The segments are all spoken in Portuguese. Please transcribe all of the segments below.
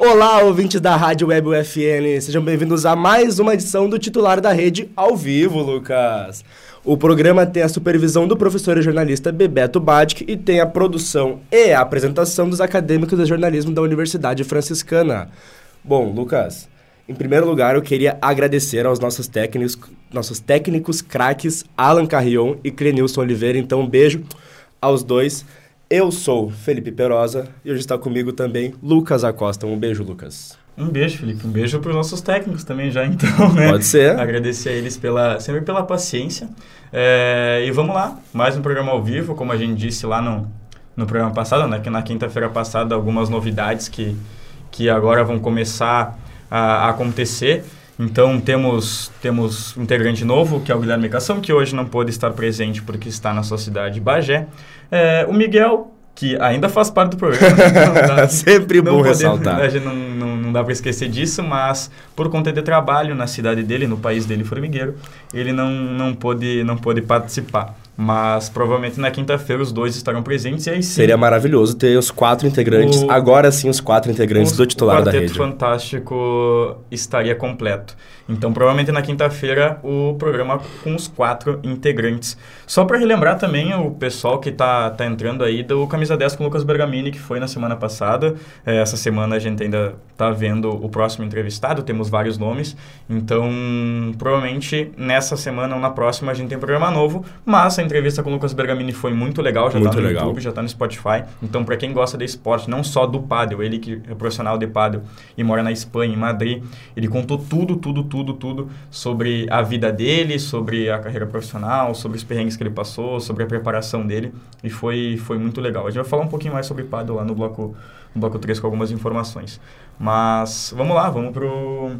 Olá, ouvintes da Rádio Web UFN, sejam bem-vindos a mais uma edição do titular da rede ao vivo, Lucas. O programa tem a supervisão do professor e jornalista Bebeto Badic e tem a produção e a apresentação dos acadêmicos de jornalismo da Universidade Franciscana. Bom, Lucas, em primeiro lugar eu queria agradecer aos nossos técnicos, nossos técnicos craques Alan Carrion e Clenilson Oliveira, então um beijo aos dois. Eu sou Felipe Perosa e hoje está comigo também Lucas Acosta. Um beijo, Lucas. Um beijo, Felipe. Um beijo para os nossos técnicos também já, então, né? Pode ser. Agradecer a eles pela, sempre pela paciência. É, e vamos lá, mais um programa ao vivo, como a gente disse lá no, no programa passado, né? Que na quinta-feira passada, algumas novidades que, que agora vão começar a, a acontecer. Então temos temos um integrante novo, que é o Guilherme Cação, que hoje não pôde estar presente porque está na sua cidade, Bagé. É, o Miguel, que ainda faz parte do programa. Dá, Sempre bom poder, ressaltar. A gente não, não, não dá para esquecer disso, mas por conta de trabalho na cidade dele, no país dele, Formigueiro, ele não, não, pôde, não pôde participar. Mas provavelmente na quinta-feira os dois estarão presentes e aí sim. Seria maravilhoso ter os quatro integrantes, o, agora sim os quatro integrantes do titular da rede. O Fantástico estaria completo. Então provavelmente na quinta-feira o programa com os quatro integrantes. Só para relembrar também o pessoal que está tá entrando aí do Camisa 10 com o Lucas Bergamini, que foi na semana passada. É, essa semana a gente ainda está vendo o próximo entrevistado, temos vários nomes. Então provavelmente nessa semana ou na próxima a gente tem um programa novo, mas a entrevista com o Lucas Bergamini foi muito legal, já está no legal. YouTube, já está no Spotify. Então, para quem gosta de esporte, não só do pádel, ele que é profissional de pádel e mora na Espanha, em Madrid, ele contou tudo, tudo, tudo, tudo sobre a vida dele, sobre a carreira profissional, sobre os perrengues que ele passou, sobre a preparação dele, e foi, foi muito legal. A gente vai falar um pouquinho mais sobre pádel lá no bloco, no bloco 3 com algumas informações. Mas vamos lá, vamos pro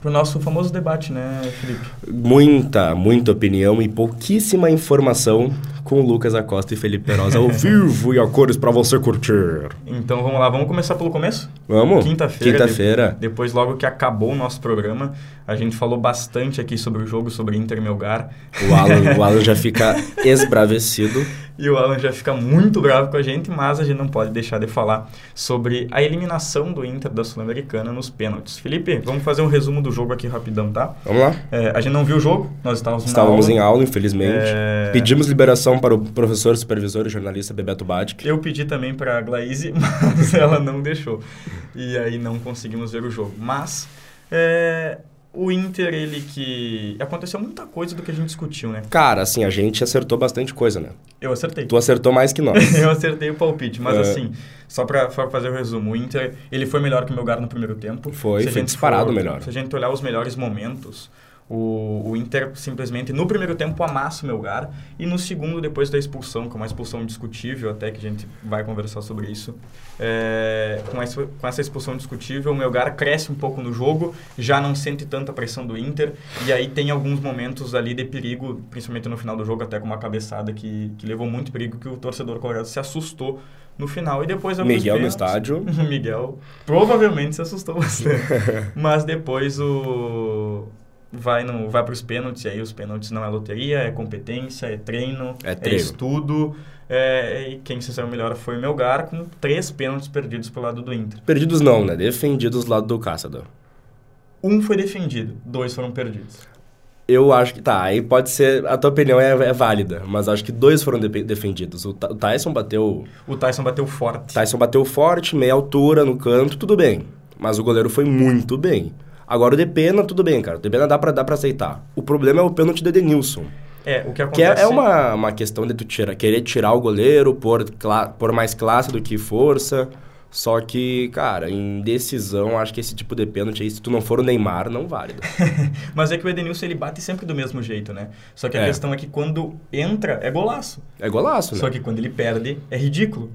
para o nosso famoso debate, né, Felipe? Muita, muita opinião e pouquíssima informação com Lucas Acosta e Felipe Perosa ao vivo e a cores para você curtir. Então vamos lá, vamos começar pelo começo? Vamos. Quinta-feira. Quinta-feira. De, depois, logo que acabou o nosso programa, a gente falou bastante aqui sobre o jogo, sobre Inter Melgar. O Alan, o Alan já fica esbravecido. E o Alan já fica muito bravo com a gente, mas a gente não pode deixar de falar sobre a eliminação do Inter da Sul-Americana nos pênaltis. Felipe, vamos fazer um resumo do jogo aqui rapidão, tá? Vamos lá. É, a gente não viu o jogo, nós estávamos, estávamos aula. em aula, infelizmente. É... Pedimos liberação para o professor, supervisor e jornalista Bebeto Badic. Eu pedi também para a Glaise, mas ela não deixou. E aí não conseguimos ver o jogo. Mas é, o Inter, ele que. Aconteceu muita coisa do que a gente discutiu, né? Cara, assim, a gente acertou bastante coisa, né? Eu acertei. Tu acertou mais que nós. eu acertei o palpite, mas é. assim, só pra, pra, fazer o resumo, o Inter, ele foi melhor que o Melgar no primeiro tempo. Foi, se foi disparado for, melhor. Se a gente olhar os melhores momentos, o, o Inter simplesmente no primeiro tempo amassa o Melgar e no segundo, depois da expulsão, que é uma expulsão discutível, até que a gente vai conversar sobre isso, é, com, essa, com essa expulsão discutível, o Melgar cresce um pouco no jogo, já não sente tanta pressão do Inter e aí tem alguns momentos ali de perigo, principalmente no final do jogo, até com uma cabeçada que, que levou muito perigo, que o torcedor colorado se assustou no final. E depois... Miguel no estádio. Miguel provavelmente se assustou bastante. Mas depois o vai, no, vai para os pênaltis, e aí os pênaltis não é loteria, é competência, é treino, é, treino. é estudo. É, e quem se saiu melhor foi o Melgar, com três pênaltis perdidos pelo lado do Inter. Perdidos não, né? Defendidos do lado do Cássado. Um foi defendido, dois foram perdidos. Eu acho que tá, aí pode ser. A tua opinião é, é válida, mas acho que dois foram de, defendidos. O, o Tyson bateu. O Tyson bateu forte. Tyson bateu forte, meia altura no canto, tudo bem. Mas o goleiro foi muito bem. Agora o de pena, tudo bem, cara. O de pena dá pra, dá pra aceitar. O problema é o pênalti de Denilson. É, o que acontece... Que é, é uma, uma questão de tu tira, querer tirar o goleiro, por, por mais classe do que força. Só que, cara, em decisão, acho que esse tipo de pênalti aí, se tu não for o Neymar, não válido. Mas é que o Edenilson, ele bate sempre do mesmo jeito, né? Só que a é. questão é que quando entra, é golaço. É golaço, né? Só que quando ele perde, é ridículo.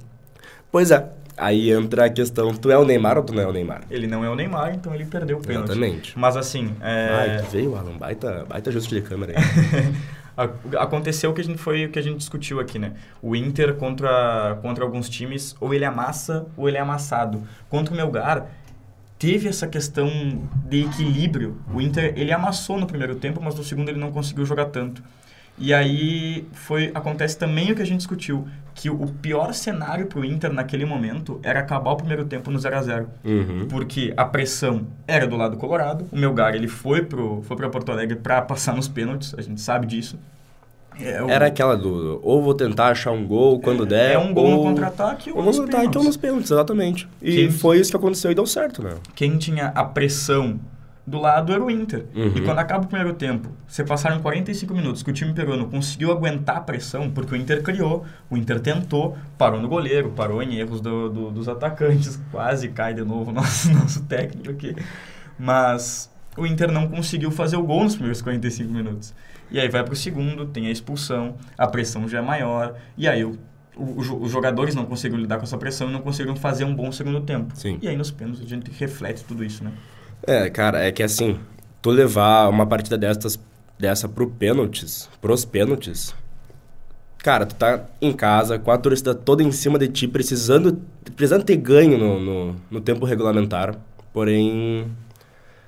Pois é. Aí entra a questão, tu é o Neymar ou tu não é o Neymar? Ele não é o Neymar, então ele perdeu o pênalti. Exatamente. Mas assim... É... Ai, que veio, Alan. Baita, baita ajuste de câmera aí. Aconteceu o que a gente foi o que a gente discutiu aqui, né? O Inter contra, contra alguns times, ou ele amassa ou ele é amassado. Contra o Melgar, teve essa questão de equilíbrio. O Inter, ele amassou no primeiro tempo, mas no segundo ele não conseguiu jogar tanto. E aí foi acontece também o que a gente discutiu, que o pior cenário para o Inter naquele momento era acabar o primeiro tempo no 0 a 0 Uhum. porque a pressão era do lado colorado. O Melgar ele foi pro foi para Porto Alegre para passar nos pênaltis, a gente sabe disso. É, o- Era aquela do, ou vou tentar achar um gol quando der, é um gol no ou... contra-ataque ou Ou nos no contra-ataque ou pênaltis. nos pênaltis, exatamente. E Quem- foi isso que aconteceu e deu certo, né? Quem tinha a pressão do lado era o Inter. Uhum. E quando acaba o primeiro tempo, você passaram 45 minutos que o time peruano conseguiu aguentar a pressão, porque o Inter criou, o Inter tentou, parou no goleiro, parou em erros do- do- dos atacantes, quase cai de novo o nosso, nosso técnico aqui. Mas o Inter não conseguiu fazer o gol nos primeiros 45 minutos. E aí vai pro segundo, tem a expulsão, a pressão já é maior, e aí o- o- os jogadores não conseguiram lidar com essa pressão e não conseguiram fazer um bom segundo tempo. Sim. E aí nos pênaltis a gente reflete tudo isso, né? É, cara, é que assim, tu levar uma partida dessas, dessa pro pênaltis, pros pênaltis, cara, tu tá em casa, com a torcida toda em cima de ti, precisando, precisando ter ganho no, no, no tempo regulamentar, porém...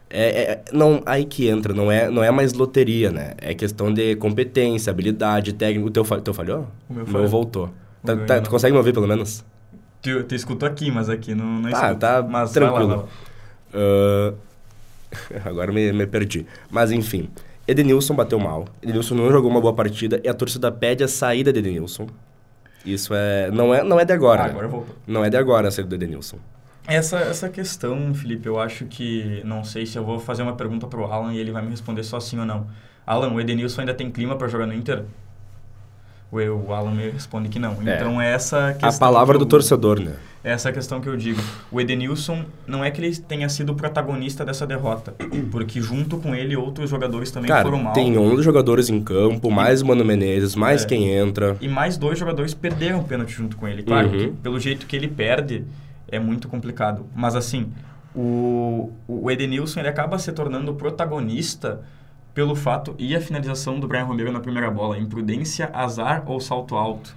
É, é- não, aí que entra, não é, não é mais loteria, né? É questão de competência, habilidade, técnico. O teu, teu falhou? O meu falhou. meu voltou. Tá- tá- tu consegue me ouvir, pelo menos? Tu, tu escutou aqui, mas aqui não, não Tá, escuto. tá mas lá, tranquilo. vai lá. Ah, agora me, me perdi. Mas enfim, Edenilson bateu mal. Edenilson não jogou uma boa partida e a torcida pede a saída de Edenilson. Isso é não é não é de agora. Ah, né? agora voltou. Não é de agora a saída do Edenilson. Essa, essa questão, Felipe, eu acho que... Não sei se eu vou fazer uma pergunta pro Alan e ele vai me responder só sim ou não. Alan, o Edenilson ainda tem clima para jogar no Inter? O, o Alan me responde que não. É. Então, é essa questão... A palavra que do eu- torcedor, né? Essa é a questão que eu digo. O Edenilson não é que ele tenha sido o protagonista dessa derrota, porque junto com ele outros jogadores também Cara, foram mal. tem 11 jogadores em campo, mais o Mano Menezes, mais É. quem entra. E mais dois jogadores perderam o pênalti junto com ele. Claro Uhum. que pelo jeito que ele perde, é muito complicado. Mas assim, o, o Edenilson ele acaba se tornando o protagonista pelo fato e a finalização do Brian Romero na primeira bola. Imprudência, azar ou salto alto?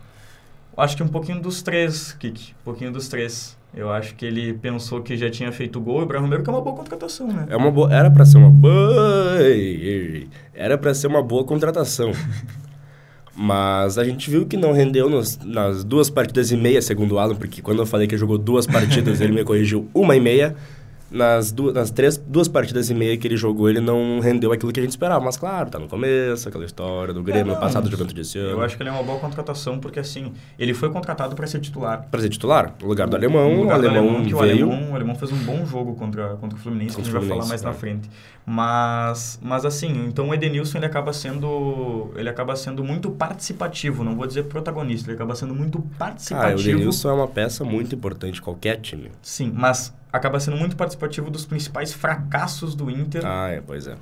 Acho que um pouquinho dos três, Kiki. Um pouquinho dos três. Eu acho que ele pensou que já tinha feito gol e o Brian Romero que é uma boa contratação, né? É uma boa, era pra ser uma boa, era para ser uma boa contratação. Mas a gente viu que não rendeu nos- nas duas partidas e meia, segundo o Alan, porque quando eu falei que jogou duas partidas, ele me corrigiu uma e meia. Nas, du nas três, duas partidas e meia que ele jogou, ele não rendeu aquilo que a gente esperava. Mas claro, tá no começo, aquela história do Grêmio É, não, passado, do Juventude esse ano. Eu acho que ele é uma boa contratação porque assim, ele foi contratado para ser titular. Pra ser titular, no lugar do alemão, lugar o do alemão que o veio... alemão, o alemão fez um bom jogo contra, contra o Fluminense, que a Contra gente o vai falar mais na é. frente. Mas, mas assim, então o Edenilson ele acaba sendo ele acaba sendo muito participativo, não vou dizer protagonista, ele acaba sendo muito Ah, o participativo. Denilson é uma peça muito importante qualquer time. sim, mas acaba sendo muito participativo dos principais fracassos do Inter, Ah, é, pois é.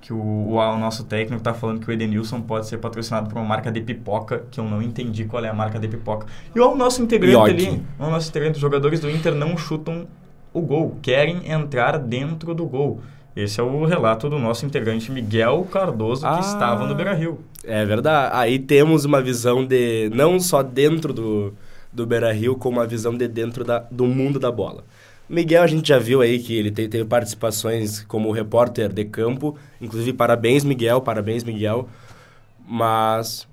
que o, o, o nosso técnico está falando que o Edenilson pode ser patrocinado por uma marca de pipoca, que eu não entendi qual é a marca de pipoca. E o nosso integrante Yoki. ali, o nosso integrante, os jogadores do Inter não chutam o gol, querem entrar dentro do gol. Esse é o relato do nosso integrante Miguel Cardoso, que Ah. estava no Beira-Rio. É verdade. Aí temos uma visão de não só dentro do, do Beira Rio, como uma visão de dentro da, do mundo da bola. Miguel, a gente já viu aí que ele te- teve participações como repórter de campo. Inclusive, parabéns, Miguel, parabéns, Miguel. Mas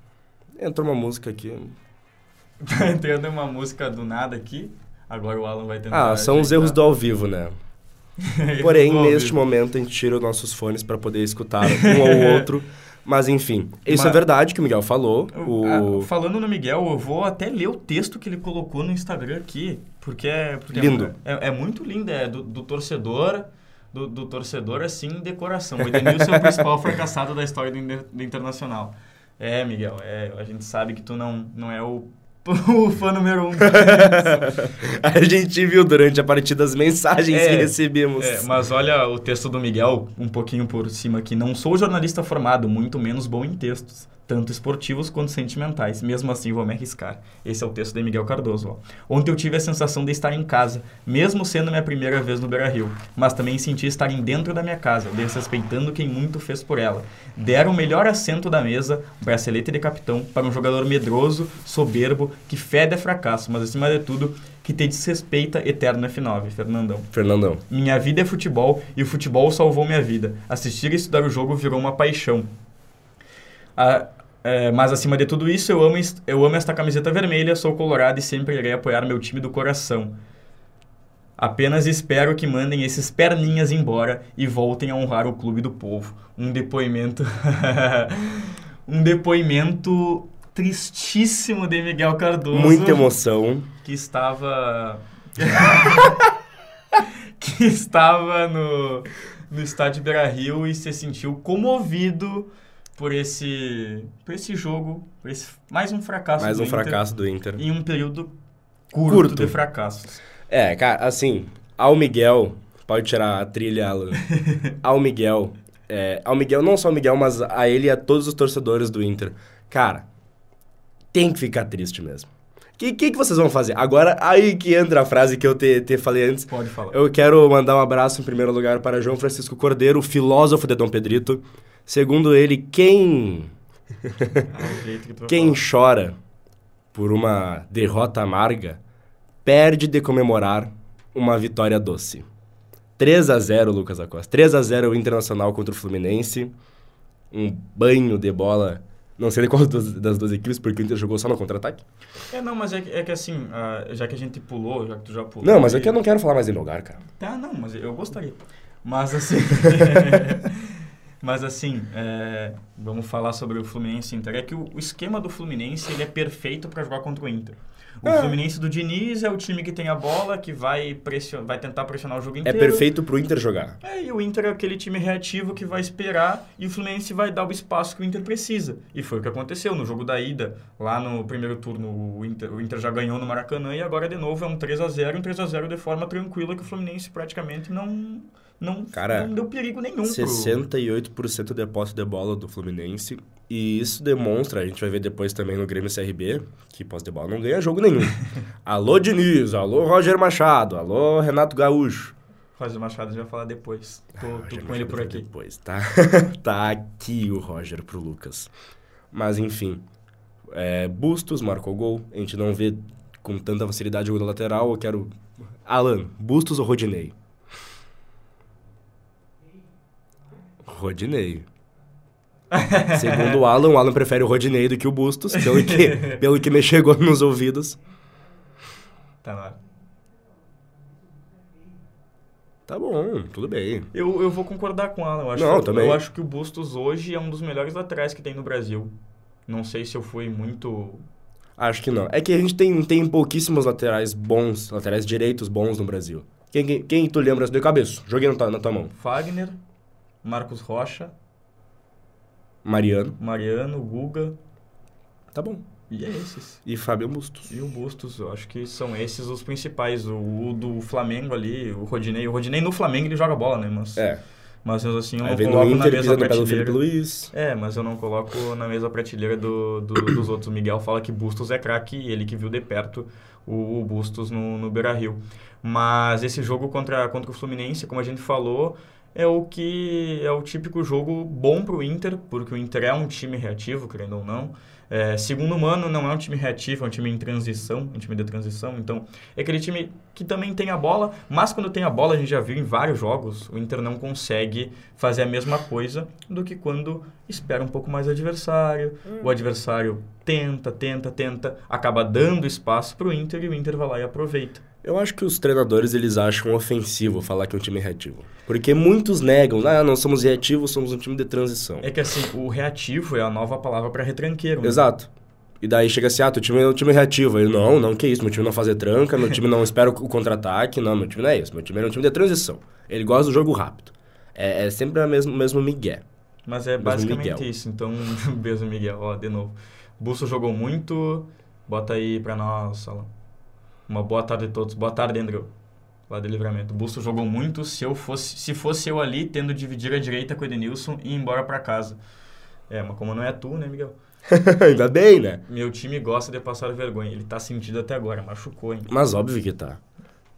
entrou uma música aqui. Tá entrando uma música do nada aqui. Agora o Alan vai tentar. Ah, são os erros do ao vivo, né? Porém, neste momento, a gente tira os nossos fones para poder escutar um ou outro. Mas, enfim, isso Mas- é verdade que o Miguel falou. O... falando no Miguel, eu vou até ler o texto que ele colocou no Instagram aqui, porque é, porque é Lindo. É, é muito lindo, é do, do torcedor, do, do torcedor assim, de coração. O Edenilson é o principal fracassado da história do, do Internacional. É, Miguel, é, a gente sabe que tu não, não é o, o fã número um. A gente viu durante a partida as mensagens É, que recebemos. É, mas olha o texto do Miguel, um pouquinho por cima aqui. Não sou jornalista formado, muito menos bom em textos, tanto esportivos quanto sentimentais. Mesmo assim, vou me arriscar. Esse é o texto de Miguel Cardoso. Ó. Ontem eu tive a sensação de estar em casa, mesmo sendo minha primeira vez no Beira-Rio. Mas também senti estarem dentro da minha casa, desrespeitando quem muito fez por ela. Deram o melhor assento da mesa, bracelete de capitão, para um jogador medroso, soberbo, que fede a fracasso, mas acima de tudo, que te desrespeita eterno F9, Fernandão. Fernandão. Minha vida é futebol e o futebol salvou minha vida. Assistir e estudar o jogo virou uma paixão. A- É, mas acima de tudo isso, eu amo, eu amo esta camiseta vermelha, sou colorado e sempre irei apoiar meu time do coração. Apenas espero que mandem esses perninhas embora e voltem a honrar o clube do povo. Um depoimento. um depoimento tristíssimo de Miguel Cardoso. Muita emoção. Que estava. que estava no, no estádio Beira Rio e se sentiu comovido por esse, por esse jogo, por esse mais um fracasso mais do um Inter. fracasso do Inter. Em um período curto, Curto. de fracassos. É, cara, assim, ao Miguel, pode tirar a trilha, Alan. ao Miguel, é, ao Miguel, não só ao Miguel, mas a ele e a todos os torcedores do Inter. Cara, tem que ficar triste mesmo. O que, que, que vocês vão fazer? Agora, aí que entra a frase que eu te, te falei antes. Pode falar. Eu quero mandar um abraço em primeiro lugar para João Francisco Cordeiro, filósofo de Dom Pedrito. Segundo ele, quem É quem chora por uma derrota amarga perde de comemorar uma vitória doce. 3 a 0 Lucas Acosta. 3 a 0 o Internacional contra o Fluminense. Um banho de bola. Não sei de qual das, das duas equipes, porque o Inter jogou só no contra-ataque. É, não, mas é que, é que assim, ah, já que a gente pulou, já que tu já pulou... Não, mas é e- que eu não quero falar mais em lugar, cara. Tá, não, mas eu gostaria. Mas assim. mas assim, é, vamos falar sobre o Fluminense Inter. É que o, o esquema do Fluminense ele é perfeito para jogar contra o Inter. O É. Fluminense do Diniz é o time que tem a bola, que vai, pression, vai tentar pressionar o jogo É inteiro. perfeito pro Inter jogar. É, e o Inter é aquele time reativo que vai esperar e o Fluminense vai dar o espaço que o Inter precisa. E foi o que aconteceu no jogo da ida. Lá no primeiro turno, o Inter, o Inter já ganhou no Maracanã e agora de novo é um 3 a 0 um 3 a 0 de forma tranquila que o Fluminense praticamente não, não, Cara, não deu perigo nenhum. pro- 68% de posse de bola do Fluminense. E isso demonstra, a gente vai ver depois também no Grêmio CRB, que posse de bola não ganha jogo nenhum. alô Diniz, alô Roger Machado, alô Renato Gaúcho. Roger Machado já vai falar depois. Tô, tô Roger com ele por aqui. Depois, tá? tá aqui o Roger pro Lucas. Mas enfim, é, Bustos marcou gol. A gente não vê com tanta facilidade o gol da lateral. Eu quero. Alan, Bustos ou Rodinei? Rodinei. Segundo o Alan, o Alan prefere o Rodinei do que o Bustos, pelo que, pelo que me chegou nos ouvidos. Tá hora. Tá bom, tudo bem. Eu, eu vou concordar com ela. Eu acho, Não, que, também. eu acho que o Bustos hoje é um dos melhores laterais que tem no Brasil. Não sei se eu fui muito Acho que não. É que a gente tem, tem pouquíssimos laterais bons, laterais direitos bons no Brasil. Quem, quem, quem tu lembra de cabeça? Joguei na tua, na tua mão. Fagner, Marcos Rocha, Mariano. Mariano, Guga. Tá bom. E é esses. E Fábio Bustos. E o Bustos, eu acho que são esses os principais. O, o do Flamengo ali, o Rodinei. O Rodinei no Flamengo ele joga bola, né? Mas, É. mas assim, eu não coloco na Inter, pelo Felipe prateleira. Luiz. É, mas eu não coloco na mesma prateleira do, do- dos outros. O Miguel fala que Bustos é craque, ele que viu de perto o, o Bustos no, no Beira-Rio. Mas esse jogo contra, contra o Fluminense, como a gente falou, é o que é o típico jogo bom pro Inter, porque o Inter é um time reativo, querendo ou não. É, segundo Mano, não é um time reativo, é um time em transição, um time de transição. Então, é aquele time que também tem a bola, mas quando tem a bola, a gente já viu em vários jogos, o Inter não consegue fazer a mesma coisa do que quando espera um pouco mais o adversário. O adversário tenta, tenta, tenta, acaba dando espaço pro Inter e o Inter vai lá e aproveita. Eu acho que os treinadores eles acham ofensivo falar que é um time reativo. Porque muitos negam, ah, não somos reativos, somos um time de transição. É que assim, o reativo é a nova palavra para retranqueiro. né? Exato. E daí chega assim, ah, teu time é um time reativo. Ele, não, não, que isso, meu time não faz tranca, meu time não espera o contra-ataque, não, meu time não é isso, meu time é um time de transição. Ele gosta do jogo rápido. É, é sempre o mesmo, mesmo migué. Mas é basicamente Miguel. isso. Então, beijo, Miguel. Ó, de novo. Busso jogou muito. Bota aí pra nós, Salão. Uma boa tarde a todos. Boa tarde, Andrew. Lá de livramento. Busso jogou muito. Se eu fosse, se fosse eu ali, tendo dividir a direita com o Edenilson e ir embora pra casa. É, mas como não é tu, né, Miguel? Ainda bem, né? Meu time gosta de passar vergonha. Ele tá sentido até agora. Machucou, hein? Mas óbvio que tá.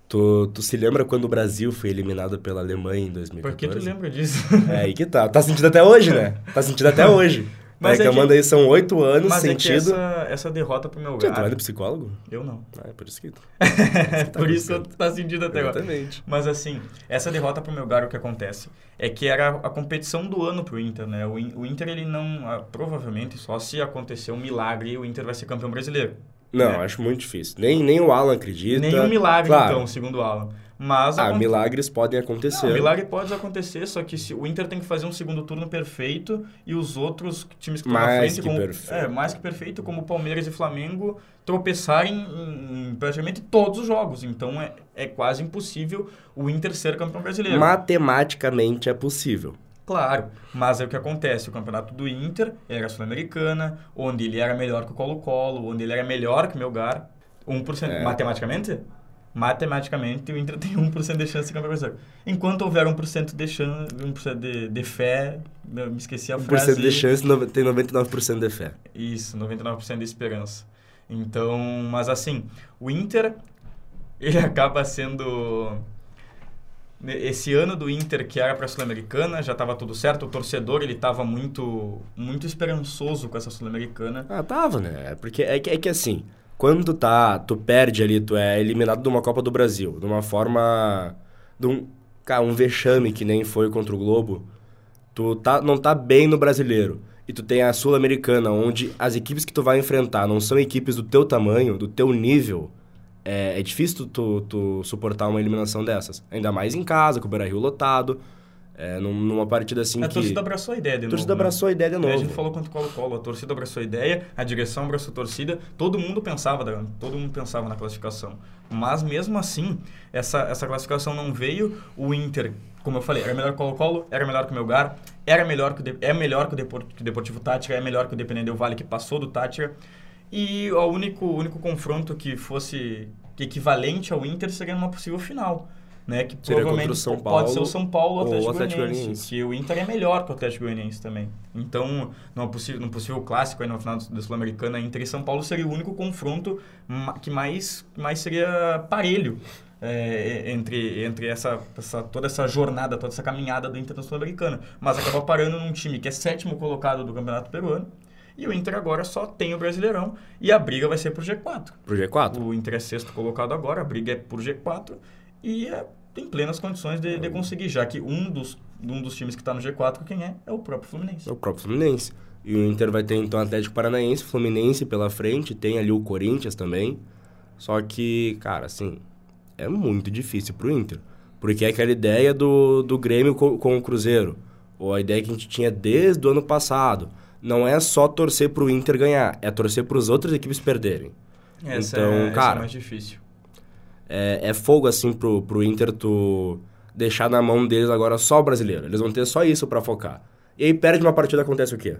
Tu, tu se lembra quando o Brasil foi eliminado pela Alemanha em 2014? Por que tu lembra disso? É aí que tá. Tá sentindo até hoje, né? Tá sentindo até hoje. Mas tá reclamando é que, aí são oito anos mas sentido. É que essa, essa derrota pro meu gato. Tu vai no psicólogo? Eu não. Ah, é por isso que. tá por isso que tá sentindo até agora. Exatamente. Mas assim, essa derrota pro meu gato, o que acontece? É que era a competição do ano pro Inter, né? O, o Inter, ele não. Ah, provavelmente, só se acontecer um milagre, o Inter vai ser campeão brasileiro. Não, né? acho muito difícil. Nem, nem o Alan acredita. Nem um milagre, claro. então, segundo o Alan. Mas ah, milagres podem acontecer. Não, milagre pode acontecer, só que se, o Inter tem que fazer um segundo turno perfeito e os outros times que estão na frente, como, perfeito. é, mais que perfeito, como Palmeiras e Flamengo, tropeçarem em, em praticamente todos os jogos. Então é, é quase impossível o Inter ser campeão brasileiro. Matematicamente é possível. Claro, mas é o que acontece. O campeonato do Inter era Sul-Americana, onde ele era melhor que o Colo-Colo, onde ele era melhor que o Melgar. 1%. É. Matematicamente? Matematicamente o Inter tem 1% de chance de campeão brasileiro. Enquanto houver 1% de chance, 1% de, de fé, me esqueci a 1% frase. 1% de chance tem 99% de fé. Isso, 99% de esperança. Então, mas assim, o Inter ele acaba sendo esse ano do Inter que era para a Sul-Americana, já estava tudo certo, o torcedor ele estava muito muito esperançoso com essa Sul-Americana. Ah, tava, né? Porque é que, é que assim, quando tu tá, tu perde ali, tu é eliminado de uma Copa do Brasil, de uma forma de um, cara, um vexame que nem foi contra o Globo. Tu tá, não tá bem no brasileiro. E tu tem a Sul-Americana, onde as equipes que tu vai enfrentar não são equipes do teu tamanho, do teu nível. É, é difícil tu, tu, suportar uma eliminação dessas. Ainda mais em casa, com o Beira-Rio lotado. É, numa partida assim a que... A torcida abraçou a ideia de novo. A torcida né? abraçou a ideia de novo. a gente falou contra o Colo-Colo, a torcida abraçou a ideia, a direção abraçou a torcida, todo mundo pensava, todo mundo pensava na classificação. Mas mesmo assim, essa, essa classificação não veio, o Inter, como eu falei, era melhor que o Colo-Colo, era melhor que o Melgar, era melhor que o, é melhor que o, Depor, que o Deportivo Tática, é melhor que o Dependente do Vale, que passou do Tática. E o único, único confronto que fosse equivalente ao Inter seria numa possível final né? Que Seria provavelmente São Paulo, pode ser o São Paulo ou o Atlético, Atlético Goianiense. Que o Inter é melhor que o Atlético Goianiense também. Então, no possível, no possível clássico aí no final da Sul-Americana, Inter e São Paulo seria o único confronto que mais, mais seria parelho. É, entre, entre essa, essa, toda essa jornada, toda essa caminhada do Inter na Sul-Americana. Mas acaba parando num time que é sétimo colocado do Campeonato Peruano. E o Inter agora só tem o Brasileirão. E a briga vai ser pro G4. Pro G4? O Inter é sexto colocado agora, a briga é pro G4. E é tem plenas condições de, de conseguir, já que um dos, um dos times que está no G4, quem é? É o próprio Fluminense. É o próprio Fluminense. E o Inter vai ter então Atlético Paranaense, Fluminense pela frente, tem ali o Corinthians também. Só que, cara, assim, é muito difícil pro Inter. Porque é aquela ideia do, do Grêmio com, com o Cruzeiro. Ou a ideia que a gente tinha desde o ano passado. Não é só torcer pro Inter ganhar, é torcer para as outras equipes perderem. Essa então, é, cara, essa é mais difícil é, é fogo, assim, pro, pro Inter tu deixar na mão deles agora só o brasileiro. Eles vão ter só isso para focar. E aí perde uma partida, acontece o quê?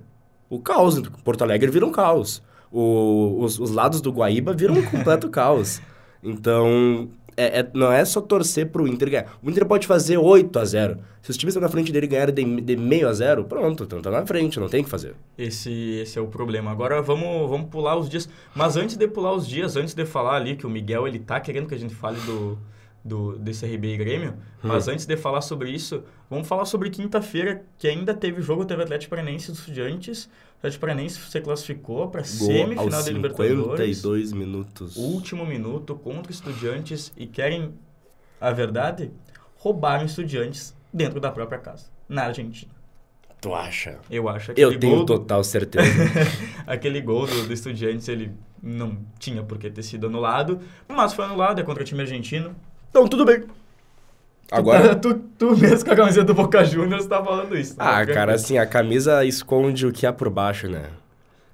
O caos. Porto Alegre vira um caos. O, os, os lados do Guaíba viram um completo caos. Então, é, é, não é só torcer pro Inter ganhar. O Inter pode fazer 8 a 0 Se os times estão na frente dele ganharem de, de meio a zero, pronto, então tá na frente, não tem o que fazer. Esse, esse é o problema. Agora vamos, vamos pular os dias. Mas antes de pular os dias, antes de falar ali que o Miguel ele tá querendo que a gente fale do, do, desse RB e Grêmio. Hum. Mas antes de falar sobre isso, vamos falar sobre quinta-feira, que ainda teve jogo, teve Atlético Paranaense e Estudiantes. O Atlético Paranaense se classificou para semifinal da Libertadores. 52 minutos. Último minuto contra Estudiantes e querem a verdade? Roubaram Estudiantes dentro da própria casa, na Argentina. Tu acha? Eu acho. Eu tenho do... total certeza. aquele gol do, do Estudiantes, ele não tinha por que ter sido anulado, mas foi anulado, é contra o time argentino. Então, tudo bem. Agora... Tu, tu, mesmo com a camiseta do Boca Juniors tá falando isso. Né? Ah, cara, assim, a camisa esconde o que há por baixo, né?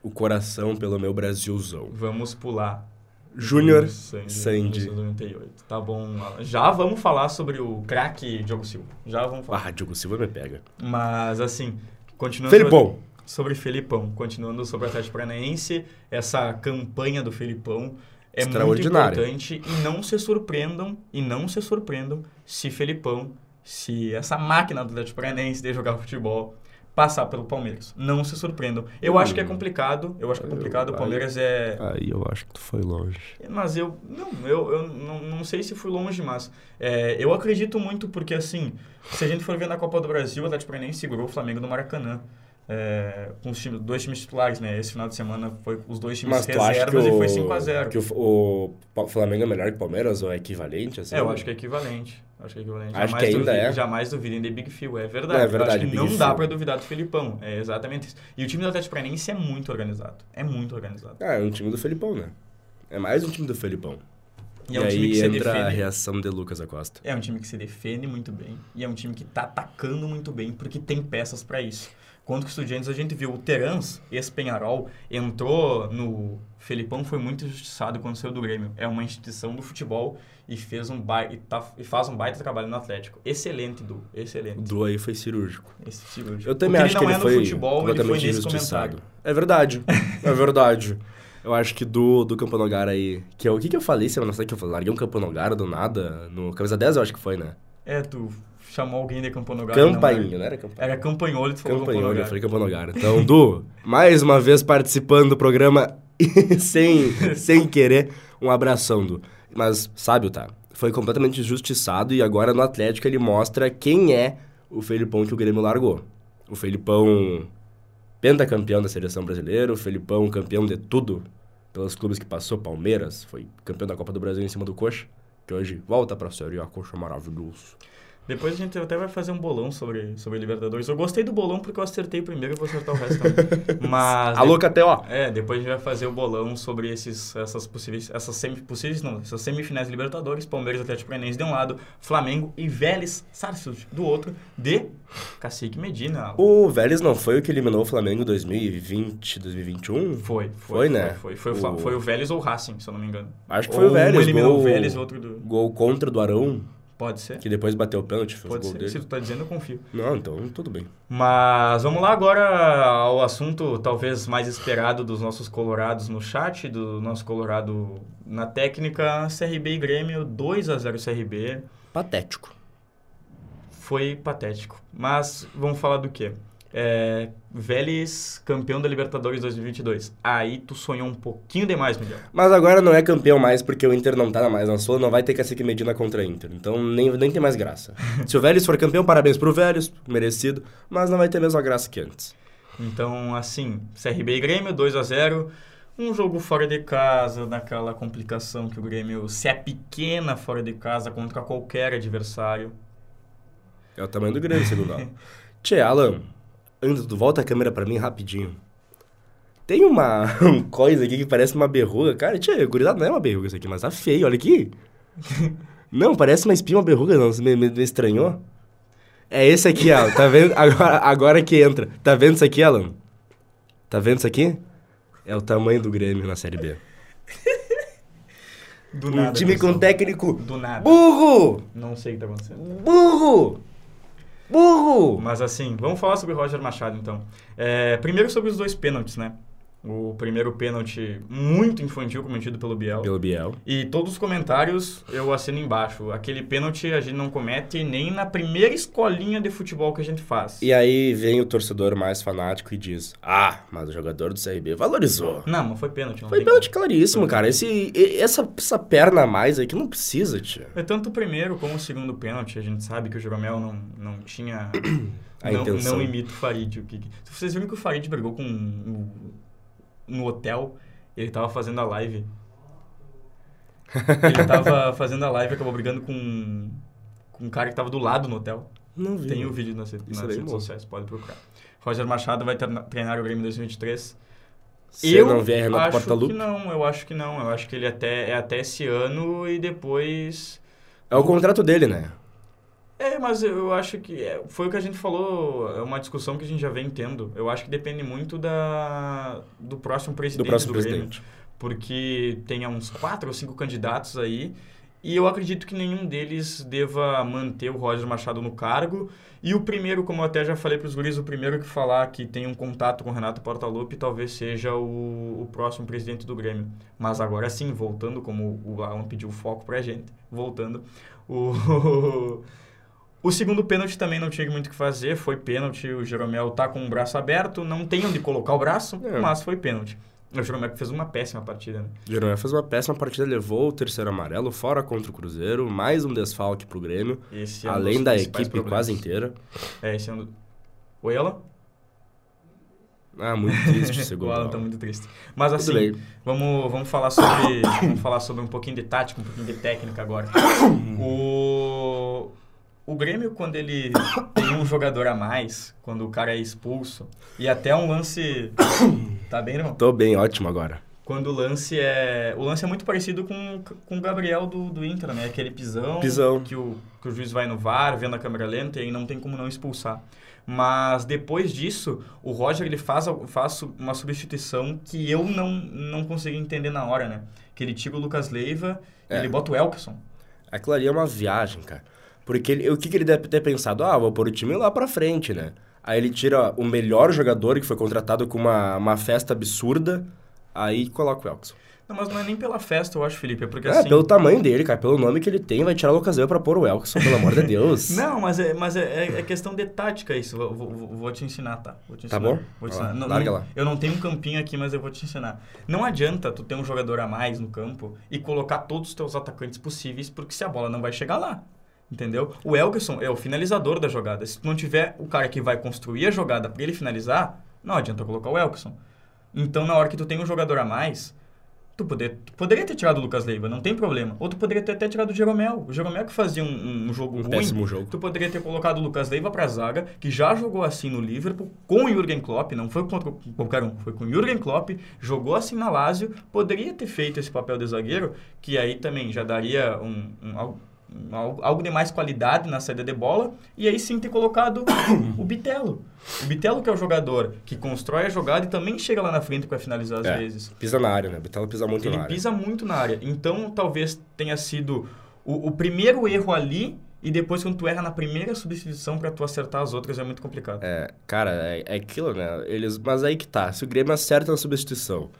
O coração pelo meu Brasilzão. Vamos pular. Júnior Sandy. Sandy. 98. Tá bom. Já vamos falar sobre o craque Diogo Silva. Já vamos falar. Ah, Diogo Silva me pega. Mas, assim, continuando... Felipão. Sobre, sobre Felipão. Continuando sobre o Atlético Paranaense, essa campanha do Felipão é muito importante e não se surpreendam, e não se surpreendam se Felipão, se essa máquina do Atlético Paranaense de jogar futebol passar pelo Palmeiras. Não se surpreendam. Eu hum. acho que é complicado, eu acho que é complicado, eu, o Palmeiras aí, é... Aí eu acho que tu foi longe. Mas eu, não, eu, eu não, não sei se fui longe, mas é, eu acredito muito porque, assim, se a gente for ver na Copa do Brasil, o Atlético Paranaense segurou o Flamengo no Maracanã. É, com os dois times titulares, né? Esse final de semana foi os dois times Mas tu acha que reservas e o, foi 5x0. que o, o Flamengo é melhor que o Palmeiras ou é equivalente? Assim? É, eu acho que é equivalente. Acho que é equivalente. Acho jamais que ainda duvidem, é. Jamais duvidem de Big Phil, é verdade. É Eu verdade, acho que Big não Phil. dá pra duvidar do Felipão. É exatamente isso. E o time do Atlético Paranaense é muito organizado. É muito organizado. Ah, é um time do Felipão, né? É mais um time do Felipão. E, E, é um time aí que se entra a reação de Lucas Acosta. É um time que se defende muito bem. E é um time que tá atacando muito bem, porque tem peças pra isso. Contra o Estudiantes, a gente viu o Terans, ex-Penharol, entrou no... Felipão foi muito injustiçado quando saiu do Grêmio. É uma instituição do futebol e, fez um ba... e, tá- e faz um baita trabalho no Atlético. Excelente, Du. O Excelente. Du aí foi cirúrgico. Esse cirúrgico. Eu também O acho que ele é foi no futebol, ele foi injustiçado. É verdade. É verdade. Eu acho que do, do Campanogara aí... Que é, o que, que eu falei semana passada? Que eu larguei um Campanogara do nada? No Camisa 10 eu acho que foi, né? É, tu chamou alguém de Campanogara. não Campainho, não era Campainho? Era Campanholo tu falou Campanholo, eu falei Campanogara. Então, Du, mais uma vez participando do programa sem, sem querer. Um abração, Du. Mas, sabe, tá? Foi completamente injustiçado e agora no Atlético ele mostra quem é o Felipão que o Grêmio largou. O Felipão pentacampeão da seleção brasileira, o Felipão campeão de tudo pelos clubes que passou, Palmeiras, foi campeão da Copa do Brasil em cima do Coxa, que hoje volta pra Série A, Coxa maravilhoso. Depois a gente até vai fazer um bolão sobre, sobre Libertadores. Eu gostei do bolão porque eu acertei primeiro e vou acertar o resto também. Mas... Alô, KTO! É, depois a gente vai fazer o bolão sobre esses, essas possíveis, essas semi, possíveis não, essas semifinais de Libertadores, Palmeiras Atlético Paranaense de um lado, Flamengo e Vélez Sarsfield do outro, de Cacique Medina. O Vélez não foi o que eliminou o Flamengo em 2020, 2021? Foi, foi, Foi, né? Foi, foi, foi, o... Foi o Vélez ou o Racing, se eu não me engano. Acho que Ou foi o Vélez. Um eliminou gol, o Vélez outro do... Gol contra do Arão, Pode ser? que depois bateu o pênalti, fez o Pode gol ser. dele. Se tu tá dizendo, eu confio. Não, então tudo bem. Mas vamos lá agora ao assunto talvez mais esperado dos nossos colorados no chat, do nosso colorado na técnica, CRB e Grêmio, 2 a 0 CRB, Patético. foi patético. Mas vamos falar do quê? É, Vélez, campeão da Libertadores 2022. Aí tu sonhou um pouquinho demais, Miguel. Mas agora não é campeão mais porque o Inter não tá mais na sua, não vai ter Cacique Medina contra o Inter. Então nem, nem tem mais graça. Se o Vélez for campeão, parabéns pro Vélez, merecido, mas não vai ter a mesma graça que antes. Então, assim, CRB e Grêmio, 2 a 0 Um jogo fora de casa, naquela complicação que o Grêmio se é pequena fora de casa contra qualquer adversário. É o tamanho do Grêmio, segundo ela. Tchê, Alan, antes tu volta a câmera pra mim rapidinho. Tem uma coisa aqui que parece uma berruga. Cara, tchê, gurizada não é uma berruga isso aqui, mas tá feio, olha aqui. Não, parece uma espinha, uma berruga, não. Você me, me- me estranhou? É esse aqui, Alan. Tá vendo? Agora, agora que entra. Tá vendo isso aqui, Alan? Tá vendo isso aqui? É o tamanho do Grêmio na Série B. Do Um nada. time com pessoal. técnico Do nada. burro! Não sei o que tá acontecendo. Burro! Burro! Mas assim, vamos falar sobre Roger Machado então. É, primeiro sobre os dois pênaltis, né? O primeiro pênalti muito infantil cometido pelo Biel. Pelo Biel. E todos os comentários eu assino embaixo. Aquele pênalti a gente não comete nem na primeira escolinha de futebol que a gente faz. E aí vem o torcedor mais fanático e diz: Ah, mas o jogador do CRB valorizou. Não, mas foi pênalti. Não Foi pênalti como. claríssimo, cara. Esse, essa, essa perna a mais aí que não precisa, tia. É tanto o primeiro como o segundo pênalti. A gente sabe que o Jeromel não, não tinha... A não, intenção. não imita o Farid. O que, Vocês viram que o Farid brigou com... no hotel, ele tava fazendo a live. ele tava fazendo a live e acabou brigando com, com um cara que tava do lado no hotel. Não vi. Tem o vídeo nas, nas é redes sociais, pode procurar. Roger Machado vai treina- treinar o Grêmio em 2023. Se não vier Renato acho Portaluppi. que não, eu acho que não. Eu acho que ele até, é até esse ano e depois... É o contrato dele, né? É, mas eu acho que é, foi o que a gente falou, é uma discussão que a gente já vem tendo. Eu acho que depende muito da, do próximo presidente Do próximo Grêmio, presidente. porque tem uns quatro ou cinco candidatos aí, e eu acredito que nenhum deles deva manter o Roger Machado no cargo. E o primeiro, como eu até já falei para os guris, o primeiro que falar que tem um contato com o Renato Portaluppi talvez seja o, o próximo presidente do Grêmio. Mas agora sim, voltando, como o Alan pediu foco pra gente, voltando, o... O segundo pênalti também não tinha muito o que fazer, foi pênalti, o Jeromel tá com o braço aberto, não tem onde colocar o braço, É. mas foi pênalti. O Jeromel fez uma péssima partida, né? O Jeromel fez uma péssima partida, levou o terceiro amarelo, fora contra o Cruzeiro, mais um desfalque pro Grêmio, Esse é um além da equipe problemas. quase inteira. É, esse é um do... Oi, ela? Ah, muito triste esse o gol. Alan tá muito triste. Mas Tudo assim, bem. vamos, vamos falar sobre vamos falar sobre um pouquinho de tática, um pouquinho de técnica agora. o o Grêmio quando ele tem um jogador a mais, quando o cara é expulso, e até um lance tá bem, irmão? Tô bem, ótimo agora. Quando o lance é. O lance é muito parecido com, com o Gabriel do, do Inter, né? Aquele pisão, Pisão. Que, o, que o juiz vai no VAR, vendo a câmera lenta, e aí não tem como não expulsar. Mas depois disso, o Roger ele faz, faz uma substituição que eu não, não consegui entender na hora, né? Que ele tira o Lucas Leiva e É. ele bota o Elkerson. Aquilo ali é uma viagem, cara. Porque ele- o que, que ele deve ter pensado? Ah, vou pôr o time lá pra frente, né? Aí ele tira o melhor jogador que foi contratado com uma, uma festa absurda, aí coloca o Elkson. Não, mas não é nem pela festa, eu acho, Felipe. É porque É, assim. pelo tamanho dele, cara, pelo nome que ele tem, vai tirar o Lucas Leiva pra pôr o Elkson, pelo amor de Deus. Não, mas é, mas é, é- é questão de tática isso. Vou, vou- vou- te ensinar, tá? Vou te Tá ensinar. bom? Vou te Vai lá, ensinar. Não- larga não- lá. Eu não tenho um campinho aqui, mas eu vou te ensinar. Não adianta tu ter um jogador a mais no campo e colocar todos os teus atacantes possíveis, porque se a bola não vai chegar lá. Entendeu? O Elkerson é o finalizador da jogada. Se tu não tiver o cara que vai construir a jogada pra ele finalizar, não adianta colocar o Elkerson. Então, na hora que tu tem um jogador a mais, tu, poder, tu poderia ter tirado o Lucas Leiva, não tem problema. Ou tu poderia ter até tirado o Jeromel. O Jeromel que fazia um, um jogo Um ruim. péssimo jogo. Tu poderia ter colocado o Lucas Leiva pra zaga, que já jogou assim no Liverpool, com o Jürgen Klopp, não foi contra qualquer um, foi com o Jürgen Klopp, jogou assim na Lazio, poderia ter feito esse papel de zagueiro, que aí também já daria um, um- algo- de mais qualidade na saída de bola, e aí sim ter colocado o Bitelo. O Bitelo que é o jogador que constrói a jogada e também chega lá na frente para finalizar às É, vezes. Pisa na área, né? Betelo pisa muito Ele na área. pisa muito na área. Então, talvez tenha sido o, o primeiro erro ali e depois quando tu erra na primeira substituição para tu acertar as outras é muito complicado. É, cara, é, é aquilo, né? Eles, mas aí que tá. Se o Grêmio acerta na substituição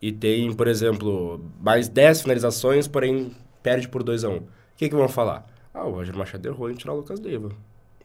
e tem, por exemplo, mais 10 finalizações, porém perde por 2 a 1 um, o que, que vão falar? Ah, o Roger Machado errou em tirar o Lucas Leiva.